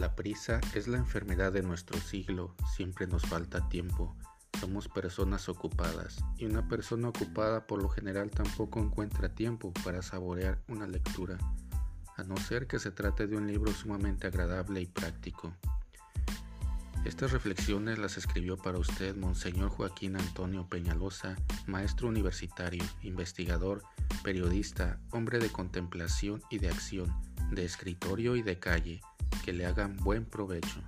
La prisa es la enfermedad de nuestro siglo, siempre nos falta tiempo. Somos personas ocupadas y una persona ocupada por lo general tampoco encuentra tiempo para saborear una lectura, a no ser que se trate de un libro sumamente agradable y práctico. Estas reflexiones las escribió para usted Monseñor Joaquín Antonio Peñalosa, maestro universitario, investigador, periodista, hombre de contemplación y de acción, de escritorio y de calle, que le hagan buen provecho.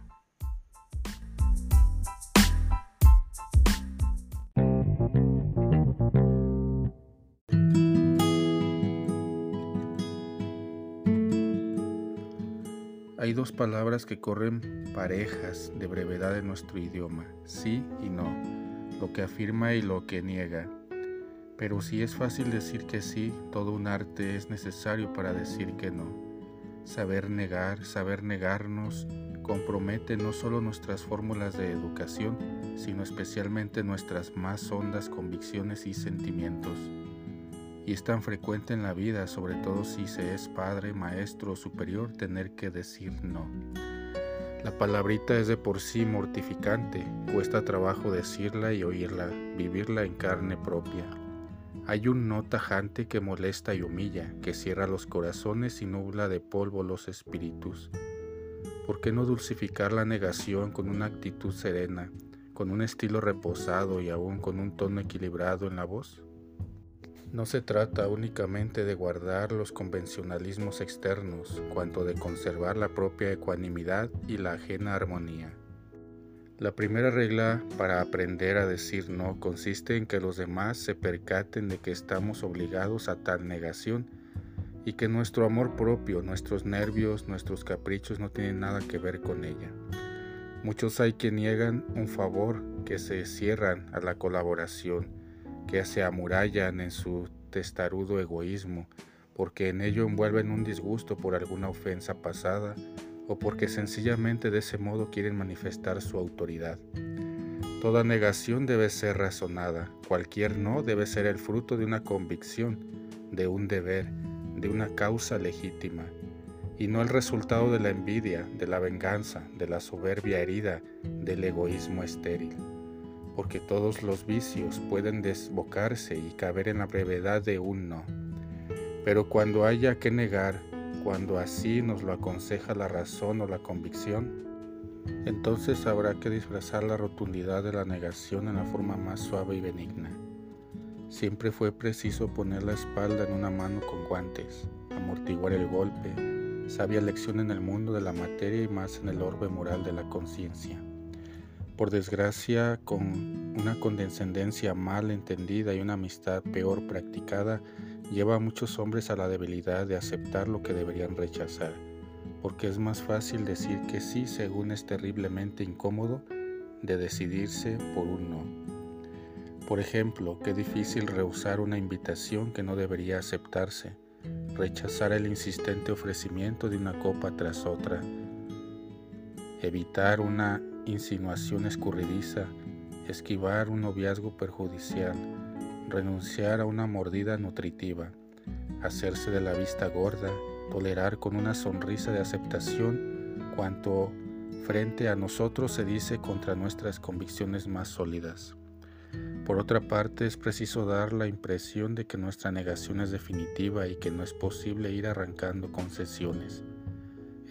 Hay dos palabras que corren parejas de brevedad en nuestro idioma, sí y no, lo que afirma y lo que niega. Pero si es fácil decir que sí, todo un arte es necesario para decir que no. Saber negar, saber negarnos, compromete no solo nuestras fórmulas de educación, sino especialmente nuestras más hondas convicciones y sentimientos. Y es tan frecuente en la vida, sobre todo si se es padre, maestro o superior, tener que decir no. La palabrita es de por sí mortificante, cuesta trabajo decirla y oírla, vivirla en carne propia. Hay un no tajante que molesta y humilla, que cierra los corazones y nubla de polvo los espíritus. ¿Por qué no dulcificar la negación con una actitud serena, con un estilo reposado y aún con un tono equilibrado en la voz? No se trata únicamente de guardar los convencionalismos externos, cuanto de conservar la propia ecuanimidad y la ajena armonía. La primera regla para aprender a decir no consiste en que los demás se percaten de que estamos obligados a tal negación y que nuestro amor propio, nuestros nervios, nuestros caprichos no tienen nada que ver con ella. Muchos hay que niegan un favor, que se cierran a la colaboración, que se amurallan en su testarudo egoísmo, porque en ello envuelven un disgusto por alguna ofensa pasada o porque sencillamente de ese modo quieren manifestar su autoridad. Toda negación debe ser razonada, cualquier no debe ser el fruto de una convicción, de un deber, de una causa legítima, y no el resultado de la envidia, de la venganza, de la soberbia herida, del egoísmo estéril. Porque todos los vicios pueden desbocarse y caber en la brevedad de un no. Pero cuando haya que negar, cuando así nos lo aconseja la razón o la convicción, entonces habrá que disfrazar la rotundidad de la negación en la forma más suave y benigna. Siempre fue preciso poner la espalda en una mano con guantes, amortiguar el golpe, sabia lección en el mundo de la materia y más en el orbe moral de la conciencia. Por desgracia, con una condescendencia mal entendida y una amistad peor practicada, lleva a muchos hombres a la debilidad de aceptar lo que deberían rechazar, porque es más fácil decir que sí según es terriblemente incómodo de decidirse por un no. Por ejemplo, qué difícil rehusar una invitación que no debería aceptarse, rechazar el insistente ofrecimiento de una copa tras otra, evitar una insinuación escurridiza, esquivar un noviazgo perjudicial, renunciar a una mordida nutritiva, hacerse de la vista gorda, tolerar con una sonrisa de aceptación cuanto frente a nosotros se dice contra nuestras convicciones más sólidas. Por otra parte, es preciso dar la impresión de que nuestra negación es definitiva y que no es posible ir arrancando concesiones.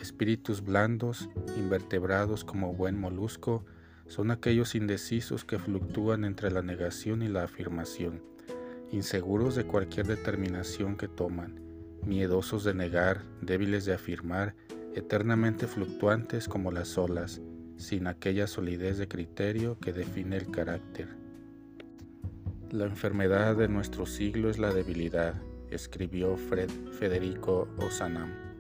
Espíritus blandos, invertebrados como buen molusco, son aquellos indecisos que fluctúan entre la negación y la afirmación inseguros de cualquier determinación que toman, miedosos de negar, débiles de afirmar, eternamente fluctuantes como las olas, sin aquella solidez de criterio que define el carácter. La enfermedad de nuestro siglo es la debilidad, escribió Fred Federico Ozanam.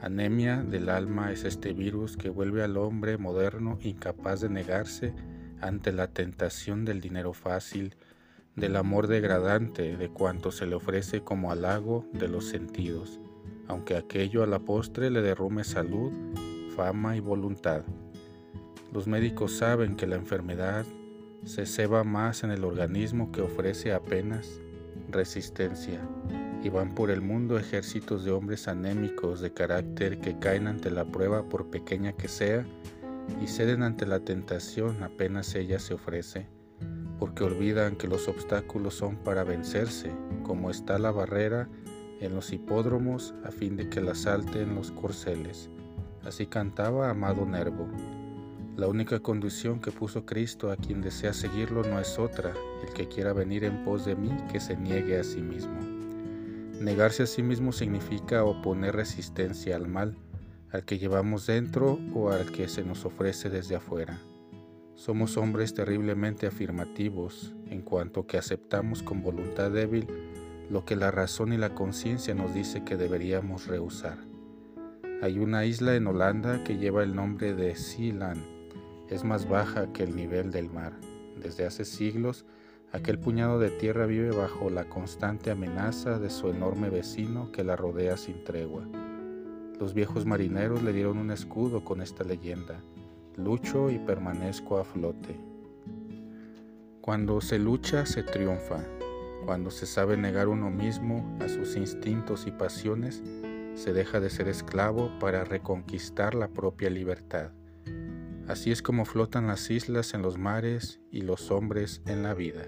Anemia del alma es este virus que vuelve al hombre moderno incapaz de negarse ante la tentación del dinero fácil, del amor degradante de cuanto se le ofrece como halago de los sentidos, aunque aquello a la postre le derrume salud, fama y voluntad. Los médicos saben que la enfermedad se ceba más en el organismo que ofrece apenas resistencia y van por el mundo ejércitos de hombres anémicos de carácter que caen ante la prueba por pequeña que sea y ceden ante la tentación apenas ella se ofrece, porque olvidan que los obstáculos son para vencerse, como está la barrera en los hipódromos a fin de que la salten los corceles. Así cantaba Amado Nervo. La única condición que puso Cristo a quien desea seguirlo no es otra, el que quiera venir en pos de mí, que se niegue a sí mismo. Negarse a sí mismo significa oponer resistencia al mal, al que llevamos dentro o al que se nos ofrece desde afuera. Somos hombres terriblemente afirmativos en cuanto que aceptamos con voluntad débil lo que la razón y la conciencia nos dice que deberíamos rehusar. Hay una isla en Holanda que lleva el nombre de Sealand. Es más baja que el nivel del mar. Desde hace siglos, aquel puñado de tierra vive bajo la constante amenaza de su enorme vecino que la rodea sin tregua. Los viejos marineros le dieron un escudo con esta leyenda. Lucho y permanezco a flote. Cuando se lucha, se triunfa. Cuando se sabe negar uno mismo a sus instintos y pasiones, se deja de ser esclavo para reconquistar la propia libertad. Así es como flotan las islas en los mares y los hombres en la vida.